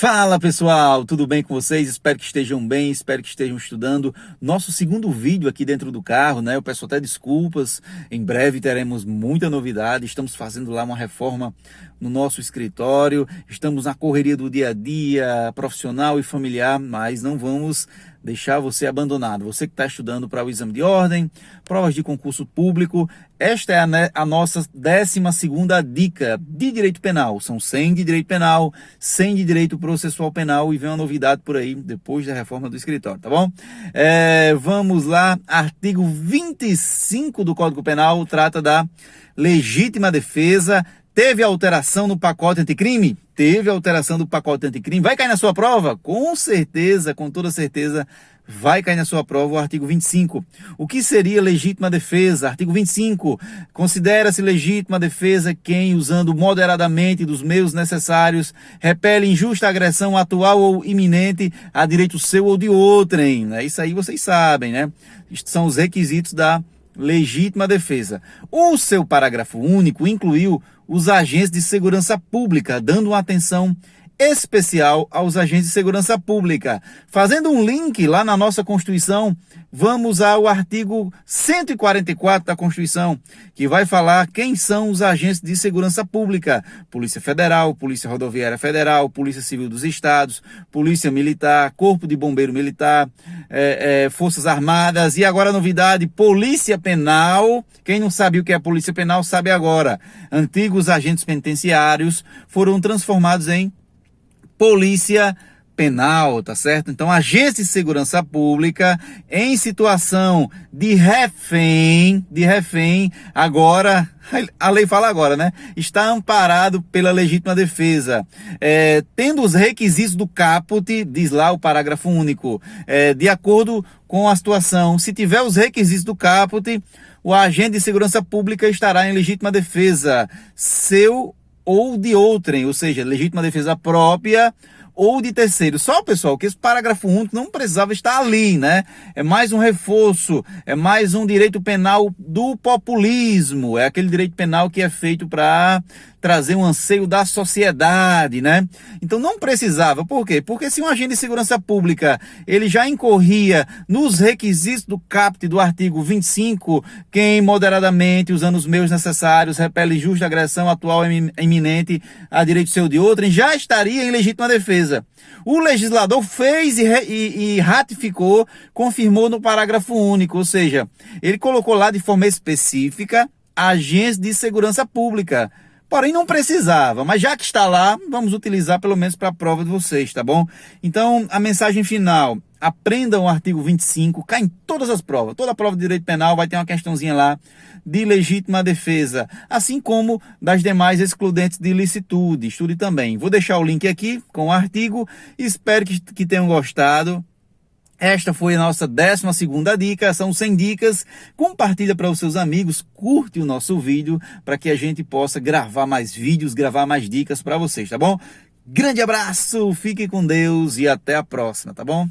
Fala pessoal, tudo bem com vocês? Espero que estejam bem, espero que estejam estudando. Nosso segundo vídeo aqui dentro do carro, né? Eu peço até desculpas, em breve teremos muita novidade. Estamos fazendo lá uma reforma no nosso escritório, estamos na correria do dia a dia, profissional e familiar, mas não vamos deixar você abandonado. Você que está estudando para o exame de ordem, provas de concurso público, esta é a, a nossa 12 dica de direito penal. São 100 de direito penal, 100 de direito processual penal e vem uma novidade por aí depois da reforma do escritório, tá bom? É, vamos lá, artigo 25 do Código Penal trata da legítima defesa. Teve alteração no pacote anticrime? Teve alteração do pacote anticrime. Vai cair na sua prova? Com certeza, com toda certeza, vai cair na sua prova o artigo 25. O que seria legítima defesa? Artigo 25. Considera-se legítima defesa quem, usando moderadamente dos meios necessários, repele injusta agressão atual ou iminente a direito seu ou de outrem. É isso aí vocês sabem, né? São os requisitos da legítima defesa. O seu parágrafo único incluiu os agentes de segurança pública, dando uma atenção especial aos agentes de segurança pública. Fazendo um link lá na nossa Constituição, vamos ao artigo 144 da Constituição, que vai falar quem são os agentes de segurança pública: Polícia Federal, Polícia Rodoviária Federal, Polícia Civil dos Estados, Polícia Militar, Corpo de Bombeiro Militar, é, é, Forças Armadas e agora a novidade: Polícia Penal. Quem não sabe o que é Polícia Penal sabe agora. Antigos agentes penitenciários foram transformados em polícia penal, tá certo? Então, agentes de segurança pública em situação de refém, de refém, agora, a lei fala agora, né? Está amparado pela legítima defesa. É, tendo os requisitos do caput, diz lá o parágrafo único, é, de acordo com a situação, se tiver os requisitos do caput, o agente de segurança pública estará em legítima defesa, seu ou de outrem, ou seja, legítima defesa própria ou de terceiro. Só, pessoal, que esse parágrafo único não precisava estar ali, né? É mais um reforço, é mais um direito penal do populismo. É aquele direito penal que é feito para trazer um anseio da sociedade, né? Então não precisava. Por quê? Porque se um agente de segurança pública ele já incorria nos requisitos do caput do artigo 25, quem moderadamente, usando os meios necessários, repele justa agressão atual iminente a direito seu de outrem, já estaria em legítima defesa. O legislador fez e, e, e ratificou, confirmou no parágrafo único, ou seja, ele colocou lá de forma específica agentes de segurança pública Porém, não precisava, mas já que está lá, vamos utilizar pelo menos para a prova de vocês, tá bom? Então, a mensagem final: aprendam o artigo 25, cai em todas as provas. Toda prova de direito penal vai ter uma questãozinha lá de legítima defesa, assim como das demais excludentes de ilicitude. Estude também. Vou deixar o link aqui com o artigo. Espero que, que tenham gostado. Esta foi a nossa 12 dica, são 100 dicas. Compartilha para os seus amigos, curte o nosso vídeo para que a gente possa gravar mais vídeos, gravar mais dicas para vocês, tá bom? Grande abraço, fique com Deus e até a próxima, tá bom?